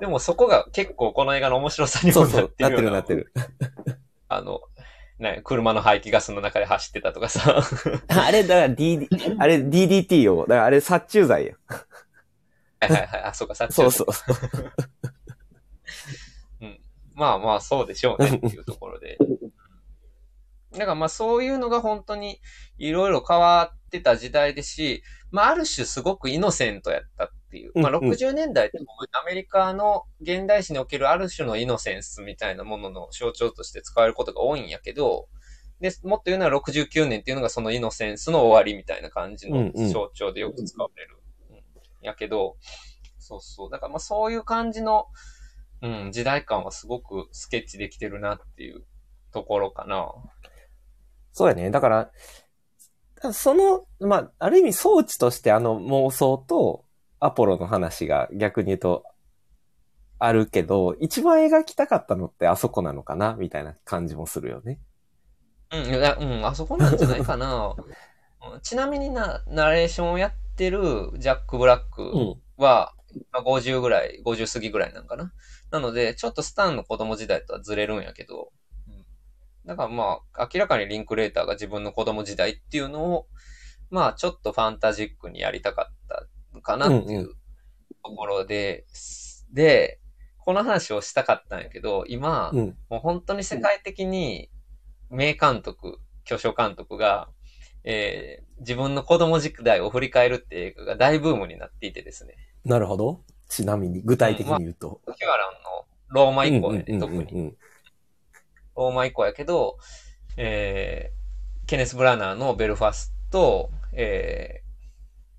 Speaker 1: でもそこが結構この映画の面白さにもな
Speaker 2: そうそう
Speaker 1: っ、てるよう
Speaker 2: なってるなってる。<laughs>
Speaker 1: あの、ね、車の排気ガスの中で走ってたとかさ。<laughs>
Speaker 2: あれ、だから DD、あれ DDT を、だからあれ殺虫剤や。
Speaker 1: はいはいはい。あ、そうか、さっき
Speaker 2: そうそう。
Speaker 1: まあまあ、そうでしょうねっていうところで。だからまあそういうのが本当にいろいろ変わってた時代ですし、まあある種すごくイノセントやったっていう。まあ
Speaker 2: うんうん
Speaker 1: 60年代ってアメリカの現代史におけるある種のイノセンスみたいなものの象徴として使われることが多いんやけど、で、もっと言うなら69年っていうのがそのイノセンスの終わりみたいな感じの象徴でよく使われる。うんやけど、そうそう。だからまあそういう感じの、うん、時代感はすごくスケッチできてるなっていうところかな。
Speaker 2: そうやね。だから、その、まあ、ある意味装置としてあの妄想とアポロの話が逆に言うとあるけど、一番描きたかったのってあそこなのかなみたいな感じもするよね。
Speaker 1: うん、いや、うん、あそこなんじゃないかな。う <laughs> んちなみにな、ナレーションをやってるジャック・ブラック
Speaker 2: うん。
Speaker 1: は、まあ、50ぐらい、50過ぎぐらいなんかな。なので、ちょっとスタンの子供時代とはずれるんやけど、だからまあ、明らかにリンクレーターが自分の子供時代っていうのを、まあ、ちょっとファンタジックにやりたかったのかなっていうところで、で、この話をしたかったんやけど、今、
Speaker 2: うん。
Speaker 1: もう本当に世界的に名監督、巨匠監督が、えー自分の子供時代を振り返るって映画が大ブームになっていてですね。
Speaker 2: なるほど。ちなみに、具体的に言うと。
Speaker 1: ヒュアランのローマ以降やね、
Speaker 2: うんうん
Speaker 1: 特に。
Speaker 2: うんうん
Speaker 1: ローマ以降やけど、えー、ケネス・ブラナーのベルファスト、え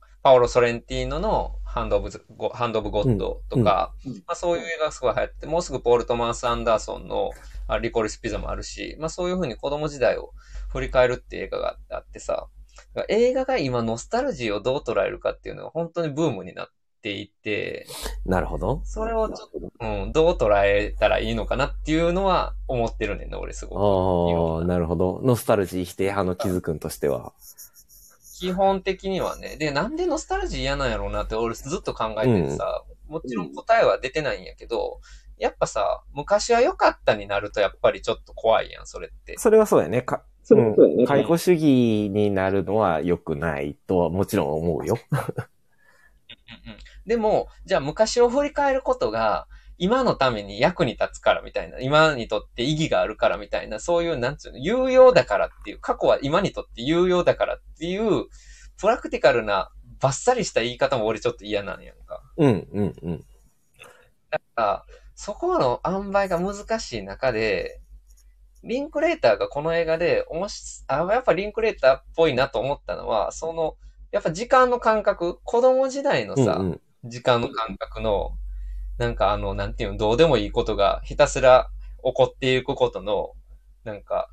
Speaker 1: ー、パオロ・ソレンティーノのハンド・オブハンド・オブ・ゴッドとか、
Speaker 3: うん
Speaker 1: まあ、そういう映画がすごい流行って、もうすぐポール・トマンス・アンダーソンのあリコリス・ピザもあるし、まあそういうふうに子供時代を振り返るっていう映画があってさ、映画が今ノスタルジーをどう捉えるかっていうのが本当にブームになっていて、
Speaker 2: なるほど。
Speaker 1: それをちょっと、うん、どう捉えたらいいのかなっていうのは思ってるねんな、俺すごく。
Speaker 2: ああ、なるほど。ノスタルジー否定派のキズくんとしては。
Speaker 1: 基本的にはね。で、なんでノスタルジー嫌なんやろうなって俺ずっと考えててさ、もちろん答えは出てないんやけど、やっぱさ、昔は良かったになるとやっぱりちょっと怖いやん、それって。
Speaker 2: それはそうやね。か
Speaker 3: そううんそうやね。
Speaker 2: 解雇主義になるのは良くないとはもちろん思うよ。
Speaker 1: うんうんでも、じゃあ昔を振り返ることが、今のために役に立つからみたいな、今にとって意義があるからみたいな、そういう、なんつうの、有用だからっていう、過去は今にとって有用だからっていう、プラクティカルな、バッサリした言い方も俺ちょっと嫌なんやんか。
Speaker 2: うん、うん、うん。
Speaker 1: だから、そこの塩梅が難しい中で、リンクレーターがこの映画で、おもし、あ、やっぱリンクレーターっぽいなと思ったのは、その、やっぱ時間の感覚、子供時代のさ、
Speaker 2: うんうん
Speaker 1: 時間の感覚の、なんかあの、なんていうの、どうでもいいことがひたすら起こっていくことの、なんか、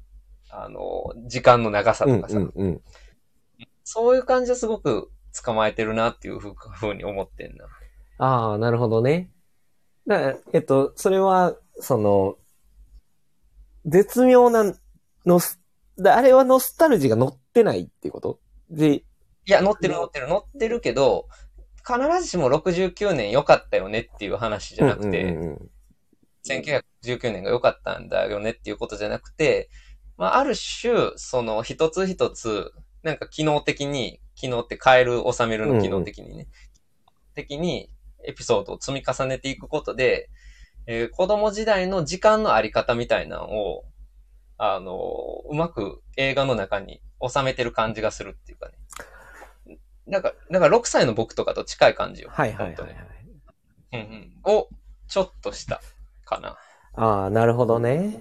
Speaker 1: あの、時間の長さ
Speaker 2: うん
Speaker 1: とかさ、
Speaker 2: うんうん。
Speaker 1: そういう感じはすごく捕まえてるなっていうふう <laughs> ふうに思ってんな。
Speaker 2: ああ、なるほどね。だえっと、それは、その、絶妙なノス、だあれはノスタルジーが乗ってないっていうこと？で、
Speaker 1: いや、乗ってる乗ってる乗ってるけど、必ずしも69年良かったよねっていう話じゃなくて、
Speaker 2: うんうんうん
Speaker 1: 1919年が良かったんだよねっていうことじゃなくて、まあ、ある種、その一つ一つ、なんか機能的に、機能って変える、収めるの機能的にね、的にエピソードを積み重ねていくことで、えー子供時代の時間のあり方みたいなのを、あのうまく映画の中に収めてる感じがするっていうかね。なんか、なんか6歳の僕とかと近い感じよ。
Speaker 2: はいはいはい
Speaker 1: 本
Speaker 2: はい
Speaker 1: うんうん。を、ちょっとしたかな。
Speaker 2: ああ、なるほどね。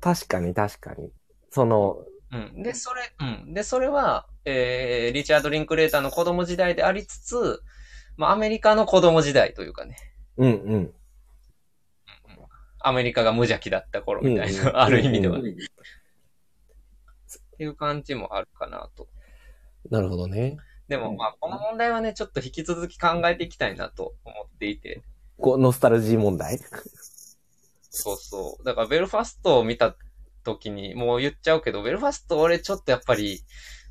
Speaker 2: 確かに確かに。その、
Speaker 1: うん。で、それ、うん。で、それは、えー、リチャード・リンクレーターの子供時代でありつつ、まあ、アメリカの子供時代というかね、
Speaker 2: うんうん。
Speaker 1: アメリカが無邪気だった頃みたいな、
Speaker 2: うんうん <laughs>
Speaker 1: ある意味では、
Speaker 2: うん
Speaker 1: ね。っていう感じもあるかなと。
Speaker 2: なるほどね。
Speaker 1: でも、まあ、この問題はね、ちょっと引き続き考えていきたいなと思っていて。
Speaker 2: こう、ノスタルジー問題？
Speaker 1: そうそう。だから、ベルファストを見た時に、もう言っちゃうけど、ベルファスト俺ちょっとやっぱり、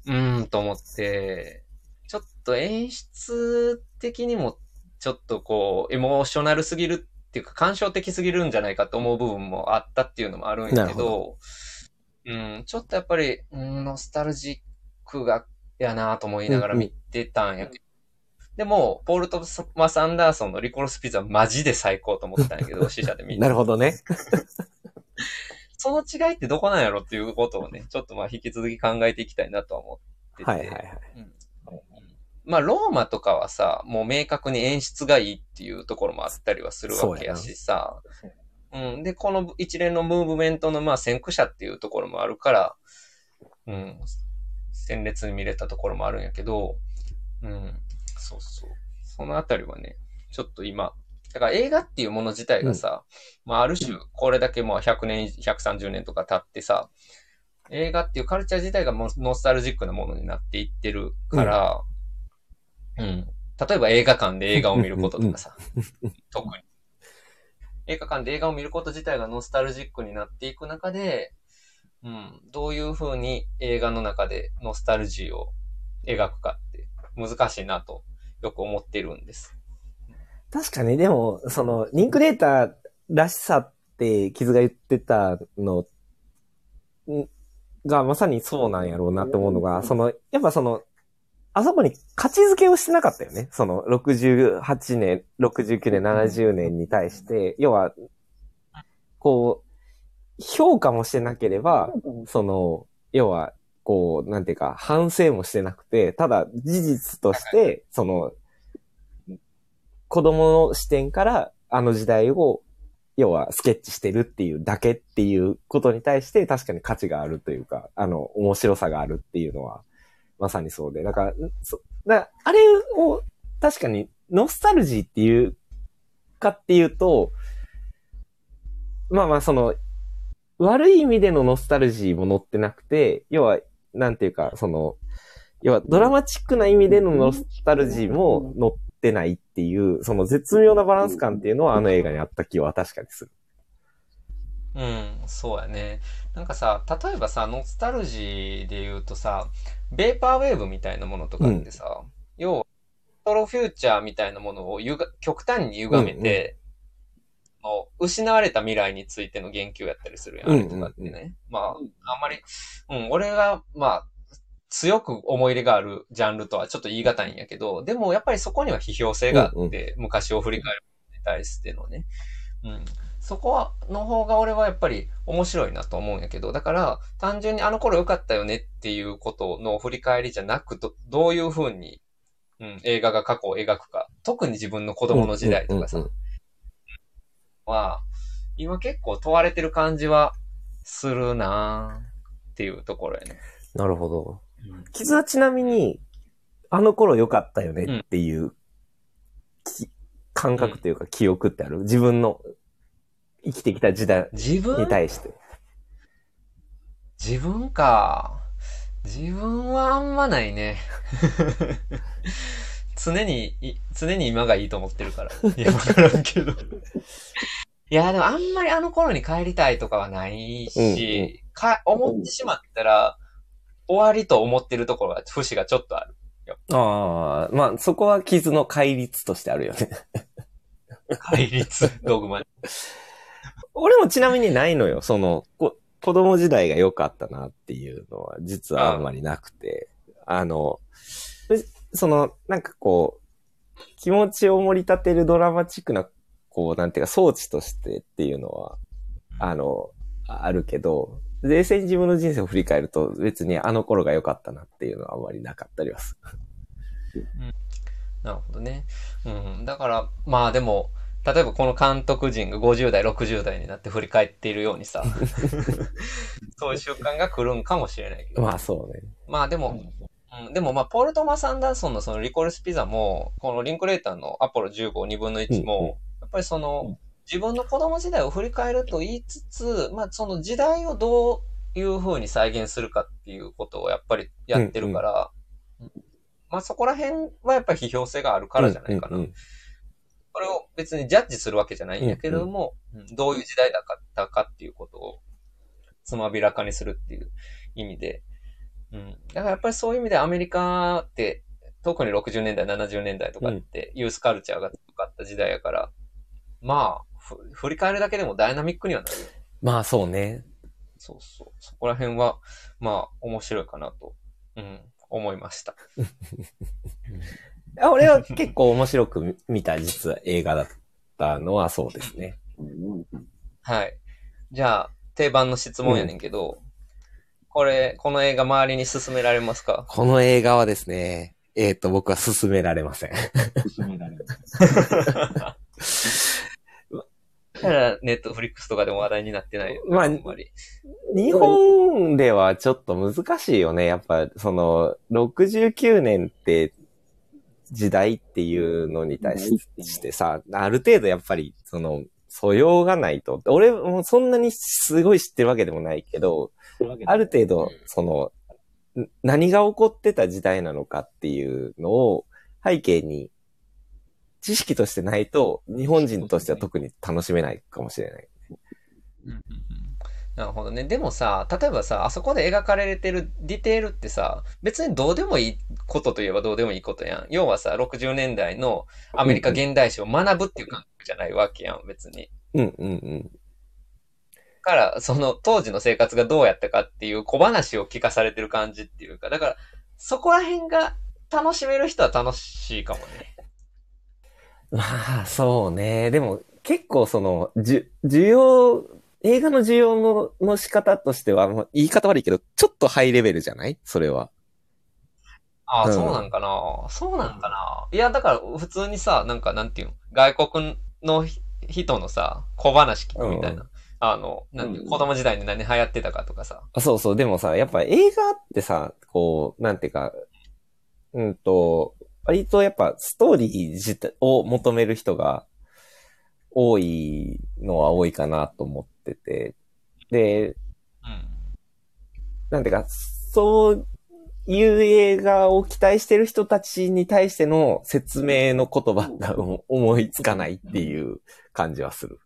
Speaker 1: うーんと思って、ちょっと演出的にも、ちょっとこう、エモーショナルすぎるっていうか、感傷的すぎるんじゃないかと思う部分もあったっていうのもあるんやけど、うん、ちょっとやっぱり、うん、ノスタルジックが、やなと思いながら見てたんやけど、でも、ポール・トマス・アンダーソンのリコロスピザマジで最高と思ったんやけど、<laughs> 死者で見て
Speaker 2: なるほどね。<laughs>
Speaker 1: その違いってどこなんやろっていうことをね、ちょっとまあ引き続き考えていきたいなとは思ってて。
Speaker 2: はいはいはい。
Speaker 1: まあ、ローマとかはさ、もう明確に演出がいいっていうところもあったりはするわけやしさ。うん。で、この一連のムーブメントのまあ先駆者っていうところもあるから、うん。鮮烈に見れたところもあるんやけど、うん。そうそう。そのあたりはね、ちょっと今、だから映画っていうもの自体がさ、まあある種、これだけもう100年、130年とか経ってさ、映画っていうカルチャー自体がもうノスタルジックなものになっていってるから、うん。例えば映画館で映画を見ることとかさ、特に。映画館で映画を見ること自体がノスタルジックになっていく中で、うん、どういう風に映画の中でノスタルジーを描くかって難しいなとよく思ってるんです。
Speaker 2: 確かに、でも、その、リンクデータらしさって、キズが言ってたのんが、まさにそうなんやろうなって思うのが、その、やっぱその、あそこに価値づけをしてなかったよね。その、68年、69年、70年に対して、要は、こう、評価もしてなければ、その、要は、こう、なんていうか、反省もしてなくて、ただ事実として、その、子供の視点からあの時代を、要はスケッチしてるっていうだけっていうことに対して確かに価値があるというか、あの、面白さがあるっていうのは、まさにそうで。だから、そだあれを確かにノスタルジーっていうかっていうと、まあまあその、悪い意味でのノスタルジーも載ってなくて、要は、なんていうか、その、要はドラマチックな意味でのノスタルジーも載ってないっていう、その絶妙なバランス感っていうのはあの映画にあった気は確かにする。
Speaker 1: うん、そうやね。なんかさ、例えばさ、ノスタルジーで言うとさ、ベーパーウェーブみたいなものとかってさ、要は、ストロフューチャーみたいなものをゆが極端に歪めて、もう失われた未来についての言及やったりするやん、あれとかってね。まあ、あんまり、うん、俺が、まあ、強く思い入れがあるジャンルとはちょっと言い難いんやけど、でもやっぱりそこには批評性があって、昔を振り返るに対してのね。うん。そこは、の方が俺はやっぱり面白いなと思うんやけど、だから単純にあの頃良かったよねっていうことの振り返りじゃなく、どどういう風に、うん、映画が過去を描くか、特に自分の子供の時代とかさ、
Speaker 2: うんうん
Speaker 1: は、今結構問われてる感じはするなーっていうところやね。
Speaker 2: なるほど。傷はちなみに、あの頃良かったよねっていう、き感覚というか記憶ってある？自分の生きてきた時代に
Speaker 1: 自分？
Speaker 2: 対して。
Speaker 1: 自分か。自分はあんまないね。常に、い常に今がいいと思ってるから。<laughs> いや、わからんけど。<laughs> いや、でもあんまりあの頃に帰りたいとかはないし、
Speaker 2: うん
Speaker 1: か、思ってしまったら、終わりと思ってるところが、節がちょっとある。
Speaker 2: ああ、まあそこは傷の戒律としてあるよね。
Speaker 1: 対立、ドグマに。<laughs>
Speaker 2: 俺もちなみにないのよ。その、こ子供時代が良かったなっていうのは実はあんまりなくて。あの、その、なんかこう、気持ちを盛り立てるドラマチックな、こう、なんていうか装置としてっていうのは、あの、あるけど、冷静に自分の人生を振り返ると別にあの頃が良かったなっていうのはあんまりなかったりはする。
Speaker 1: なるほどね。うん。だから、まあでも、例えばこの監督陣が50代、60代になって振り返っているようにさ、<laughs> そういう習慣が来るんかもしれないけど。
Speaker 2: まあそうね。
Speaker 1: まあでも、うん、でもまあ、ポール・トマス・アンダーソンのそのリコルス・ピザも、このリンクレーターのアポロ15、2分の1も、
Speaker 2: うんうん。
Speaker 1: やっぱりその、自分の子供時代を振り返ると言いつつ、まあその時代をどういう風に再現するかっていうことをやっぱりやってるから、まあそこら辺はやっぱり批評性があるからじゃないかな。
Speaker 2: うんうんうん。
Speaker 1: これを別にジャッジするわけじゃないんやけれども、うんどういう時代だったかっていうことをつまびらかにするっていう意味で。うん。だからやっぱりそういう意味でアメリカって、特に60年代、70年代とかってユースカルチャーが強かった時代やから、まあ、ふ振り返るだけでもダイナミックにはなるよ。
Speaker 2: まあそうね。
Speaker 1: そうそう。そこら辺は、まあ、面白いかなと、うん、思いました。<laughs>
Speaker 2: あ俺は結構面白く見た実は映画だったのはそうですね。
Speaker 1: はい。じゃあ、定番の質問やねんけど、これ、この映画周りに勧められますか？
Speaker 2: この映画はですね、えっ、と、僕は勧められません。
Speaker 1: だから、ネットフリックスとかでも話題になってないよ。
Speaker 2: まあ。日本ではちょっと難しいよね。やっぱ、その、69年って時代っていうのに対してさ、ある程度やっぱり、その、素養がないと。俺もそんなにすごい知ってるわけでもないけど、ある程度、その、ん何が起こってた時代なのかっていうのを背景に知識としてないと、日本人としては特に楽しめないかもしれない。
Speaker 1: うんうんうんなるほどね。でもさ、例えばさ、あそこで描かれてるディテールってさ、別にどうでもいいことといえばどうでもいいことやん。要はさ、60年代のアメリカ現代史を学ぶっていう感覚じゃないわけやん、別に。
Speaker 2: うんうんうん。
Speaker 1: から、その当時の生活がどうやったかっていう小話を聞かされてる感じっていうか、だから、そこら辺が楽しめる人は楽しいかもね。<laughs>
Speaker 2: まあ、そうね。でも、結構その、じゅ、需要、映画の需要のの仕方としては、まあ言い方悪いけど、ちょっとハイレベルじゃない？それは。
Speaker 1: ああ、
Speaker 2: うん
Speaker 1: そうなんかな。そうなんかな。いや、だから普通にさ、なんかなんていうの、外国のひ人のさ、小話聞くみたいな。
Speaker 2: う
Speaker 1: あの、なんていう
Speaker 2: うん
Speaker 1: 子供時代に何流行ってたかとかさ。
Speaker 2: あそうそう、でもさ、やっぱ映画ってさ、こう、なんていうか、うんと、割とやっぱストーリー自体を求める人が多いのは多いかなと思ってて、で、
Speaker 1: うん。
Speaker 2: なんていうか、そういう映画を期待してる人たちに対しての説明の言葉が思いつかないっていう感じはする。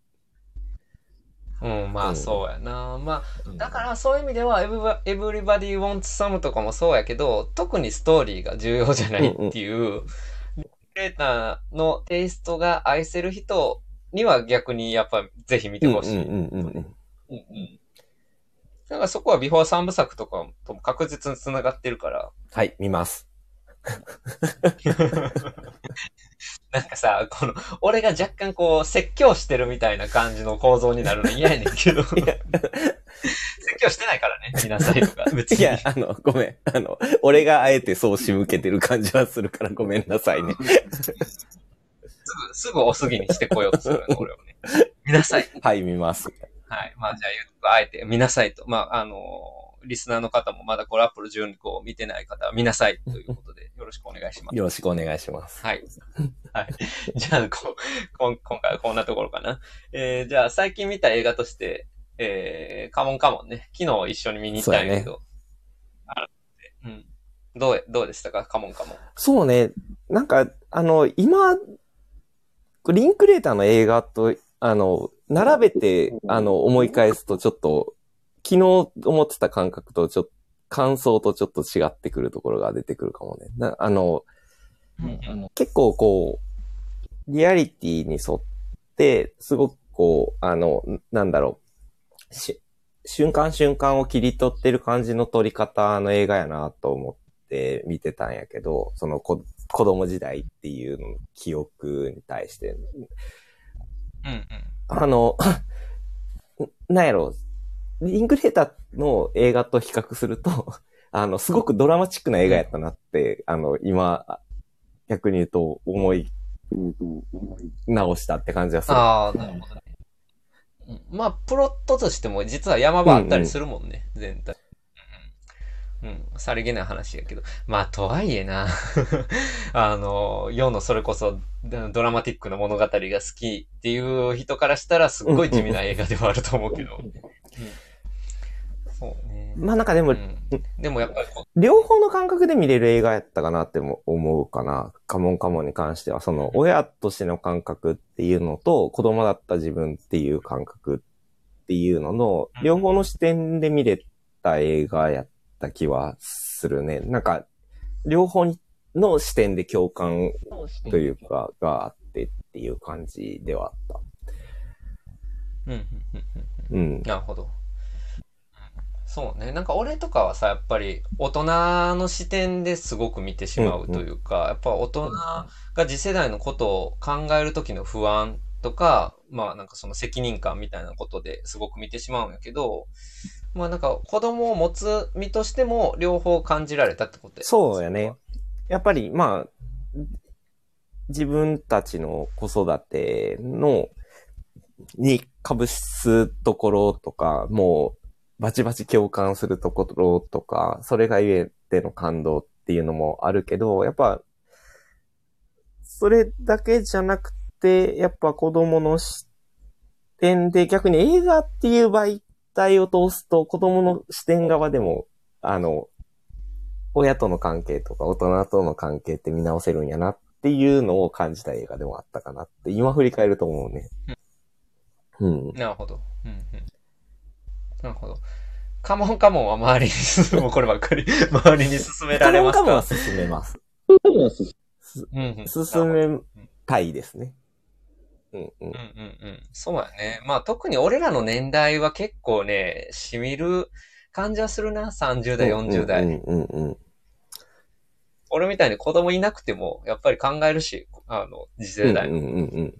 Speaker 1: うん、まあ
Speaker 2: うん
Speaker 1: そうやな。まあ、だからそういう意味では、エブバ Everybody Wants Some とかもそうやけど、特にストーリーが重要じゃないっていう、クリエイターのテイストが愛せる人には逆にやっぱぜひ見てほしい。
Speaker 2: うんうんうんうんうん。
Speaker 1: うんうんだからそこはビフォー三部作とかとも確実に繋がってるから、
Speaker 2: はい、見ます。<laughs>
Speaker 1: なんかさ、この、俺が若干こう、説教してるみたいな感じの構造になるの嫌やねんけど。説教してないからね、見なさいとか。<laughs> 別に。
Speaker 2: いや、あの、ごめん。あの、俺があえてそう仕向けてる感じはするからごめんなさいね。
Speaker 1: すぐ、すぐおすぎにしてこようとするの、<laughs> 俺はね。見なさい。
Speaker 2: はい、見ます。
Speaker 1: はい。まあ、じゃあ言うと、あえて見なさいと。まあ、あのリスナーの方もまだこれアップル12個を見てない方は見なさいということで、よろしくお願いします。
Speaker 2: よろしくお願いします。
Speaker 1: はい。<laughs> はい。<laughs> じゃあ、こう、こん今回はこんなところかな。えー、じゃあ、最近見た映画として、えー、カモンカモンね。昨日一緒に見に行ったんやけど。改めてうん。どう、どうでしたか？カモンカモン。
Speaker 2: そうね。なんか、あの、今、リンクレーターの映画と、あの、並べて、あの、思い返すとちょっと、昨日思ってた感覚とちょっと、感想とちょっと違ってくるところが出てくるかもね。なあの、
Speaker 1: うん
Speaker 2: 結構こう、リアリティに沿って、すごくこう、あの、なんだろう、し瞬間瞬間を切り取ってる感じの撮り方の映画やなと思って見てたんやけど、その子子供時代っていうの記憶に対して。
Speaker 1: うんうん。
Speaker 2: あの、<laughs> なんやろ、リンクレーターの映画と比較すると、<laughs> あの、すごくドラマチックな映画やったなって、あの、今、逆に言うと思い、直したって感じがする。
Speaker 1: ああ、なるほどね。うんまあ、プロットとしても実は山場あったりするもんね、全体。うんうん。うん。さりげない話やけど。まあ、とはいえな。<laughs> あの、世のそれこそドドラマティックな物語が好きっていう人からしたらすっごい地味な映画ではあると思うけど。う <laughs> んそうね。
Speaker 2: まあなんかでも、
Speaker 1: うん。でもやっぱりこ
Speaker 2: 両方の感覚で見れる映画やったかなっても思うかな。カモンカモンに関しては、その、親としての感覚っていうのと、子供だった自分っていう感覚っていうのの、両方の視点で見れた映画やった気はするね。なんか、両方にの視点で共感
Speaker 1: う、
Speaker 2: というか、があってっていう感じではあった。
Speaker 1: うん。なるほど。そうね。なんか俺とかはさ、やっぱり大人の視点ですごく見てしまうというか、やっぱ大人が次世代のことを考える時の不安とか、まあなんかその責任感みたいなことですごく見てしまうんやけど、まあなんか子供を持つ身としても両方感じられたってことや
Speaker 2: そうやね。やっぱり、まあ、自分たちの子育ての、にかぶすところとか、もう、バチバチ共感するところとか、それがゆえての感動っていうのもあるけど、やっぱ、それだけじゃなくて、やっぱ子供の視点で逆に映画っていう媒体を通すと子供の視点側でも、あの、親との関係とか大人との関係って見直せるんやなっていうのを感じた映画でもあったかなって、今振り返ると思うね。うん。
Speaker 1: なるほど。うんうん。なるほど。カモンカモンは周りに進む、もうこればっかり、<laughs> 周りに進められます
Speaker 2: カモンカモンは
Speaker 1: か
Speaker 2: 進めます。
Speaker 1: うんうん <laughs>
Speaker 2: 進めたいですね。うんうん
Speaker 1: うんうんうん。そうやね。まあ特に俺らの年代は結構ね、染みる感じはするな。30代、40代。
Speaker 2: うんうんうん
Speaker 1: 俺みたいに子供いなくても、やっぱり考えるし、あの、次世代っ
Speaker 2: うんうんうんうん。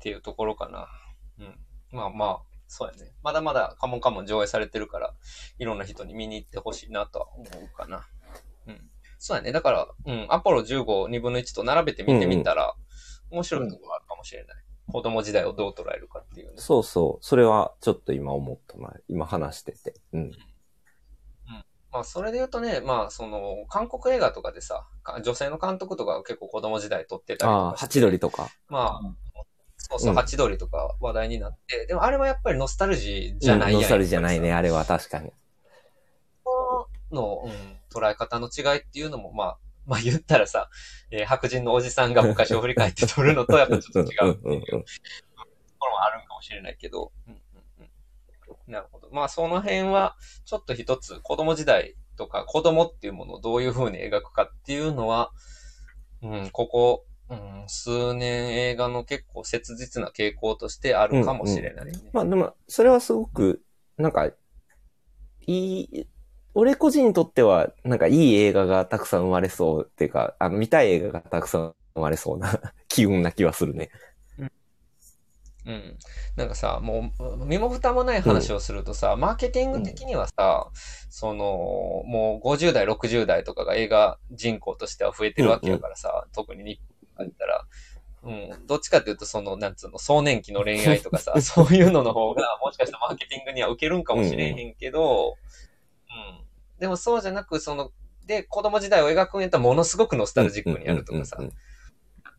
Speaker 1: ていうところかな。うん。まあまあ、そうやね。まだまだカモンカモン上映されてるから、いろんな人に見に行ってほしいなとは思うかな。うん。そうやね。だから、うん、アポロ15、2分の1と並べて見てみたら、面白いところあるかもしれない。子供時代をどう捉えるかっていうね。
Speaker 2: そうそう。それはちょっと今思ったな。今話してて。うん。
Speaker 1: まあ、それで言うとね、まあ、その、韓国映画とかでさ、か女性の監督とかが結構子供時代撮ってたりと
Speaker 2: ああ、
Speaker 1: かして。
Speaker 2: ハチドリとか。
Speaker 1: まあ、そうそうう、
Speaker 2: ん
Speaker 1: ハチドリとか話題になって、でもあれはやっぱりノスタルジーじゃないやん。
Speaker 2: うんノスタルジーじゃないね。あれは確かに。
Speaker 1: の、うん、捉え方の違いっていうのも、まあ、まあ言ったらさ、えー白人のおじさんが昔を振り返って撮るのとやっぱちょっと違うっていうところもあるんかもしれないけど、うんうんうん、なるほど。まあその辺は、ちょっと一つ子供時代とか子供っていうものをどういう風に描くかっていうのは、うん、ここ、うん、数年映画の結構切実な傾向としてあるかもしれないね。
Speaker 2: まあでも、それはすごく、なんか、いい、俺個人にとっては、なんかいい映画がたくさん生まれそうっていうか、あの、見たい映画がたくさん生まれそうな <laughs> 機運な気はするね。
Speaker 1: うん。なんかさ、もう、身も蓋もない話をするとさ、マーケティング的にはさ、その、もう50代、60代とかが映画人口としては増えてるわけやからさ、特に日本だったら、うん、どっちかっていうと、その、なんつうの、壮年期の恋愛とかさ、<laughs> そういうのの方が、もしかしたらマーケティングには受けるんかもしれへんけど、うん。でもそうじゃなく、その、で、子供時代を描くんやったらものすごくノスタルジックにやるとかさ
Speaker 2: うん、うんうん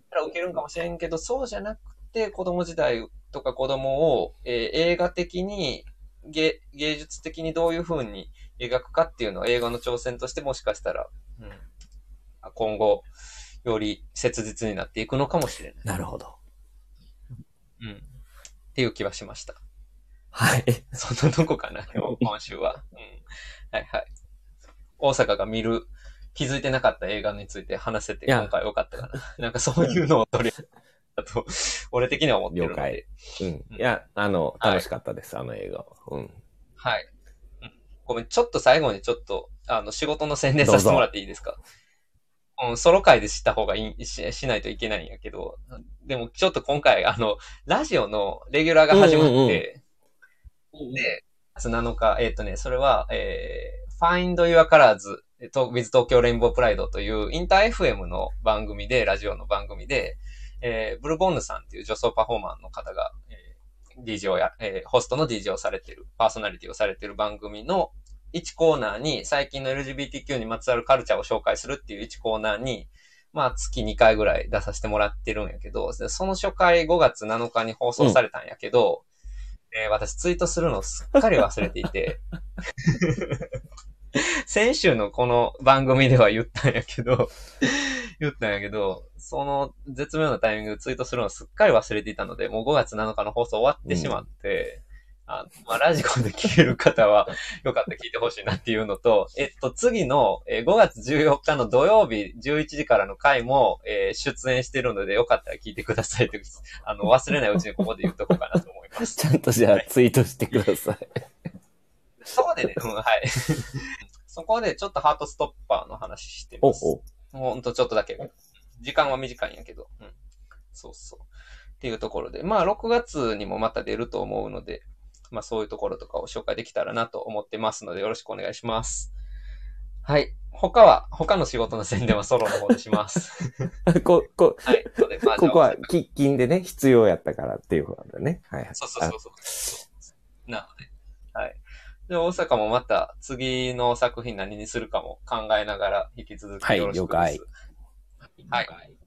Speaker 1: から受けるんかもしれんけど、そうじゃなくて、子供時代とか子供を、えー映画的に芸、芸術的にどういう風に描くかっていうのは映画の挑戦としてもしかしたら、うん、今後、より切実になっていくのかもしれない。
Speaker 2: なるほど。
Speaker 1: うん。っていう気はしました。
Speaker 2: はい。
Speaker 1: そんなとこかな、<laughs> 今週は。うん。はいはい。大阪が見る、気づいてなかった映画について話せて今回良かったかな。<laughs> なんかそういうのを取りだと、<laughs> 俺的には思ってるの
Speaker 2: 了解
Speaker 1: で。
Speaker 2: うん。いや、あの、
Speaker 1: はい
Speaker 2: 楽しかったです、あの映画は。うん。
Speaker 1: はい。うんごめん、ちょっと最後にちょっと、あの、仕事の宣伝させてもらっていいですか？うん、ソロ会で知った方がいいし、しないといけないんやけど、でもちょっと今回、あの、ラジオのレギュラーが始まって、で、月7日、えっ、とね、それは、えー、Find Your Colors with 東京レインボープライドというインター FM の番組で、ラジオの番組で、えー、ブルボンヌさんっていう女装パフォーマーの方が、えー、DJ をや、えーホストの DJ をされてる、パーソナリティをされてる番組の1コーナーに、最近の LGBTQ にまつわるカルチャーを紹介するっていう1コーナーに、まあ月2回ぐらい出させてもらってるんやけど、でその初回5月7日に放送されたんやけど、えー私ツイートするのすっかり忘れていて、<laughs> 先週のこの番組では言ったんやけど、言ったんやけど、その絶妙なタイミングでツイートするのすっかり忘れていたので、もう5月7日の放送終わってしまって、あのまあ、ラジコで聞ける方は、<laughs> よかったら聞いてほしいなっていうのと、えっと、次の、えー5月14日の土曜日11時からの回も、えー出演してるので、よかったら聞いてくださいという、あの、忘れないうちにここで言っとこうかなと思います。
Speaker 2: ちゃんとじゃあツイートしてください。
Speaker 1: そこでね、うん、はい。<laughs> そこでちょっとハートストッパーの話して
Speaker 2: お
Speaker 1: ます。
Speaker 2: お。
Speaker 1: ほんとちょっとだけ。時間は短いんやけど。うん。そうそう。っていうところで。まあ、6月にもまた出ると思うので、まあ、そういうところとかを紹介できたらなと思ってますので、よろしくお願いします。はい。他は、他の仕事の宣伝はソロの方でします。<laughs>
Speaker 2: こ、こ、
Speaker 1: はい。まあ
Speaker 2: ここは喫緊でね、必要やったからっていうことなんだね。はいはい。
Speaker 1: そうそうそうそう。なので。はい。で、大阪もまた次の作品何にするかも考えながら引き続きよろしくです。
Speaker 2: はい了解
Speaker 1: はい。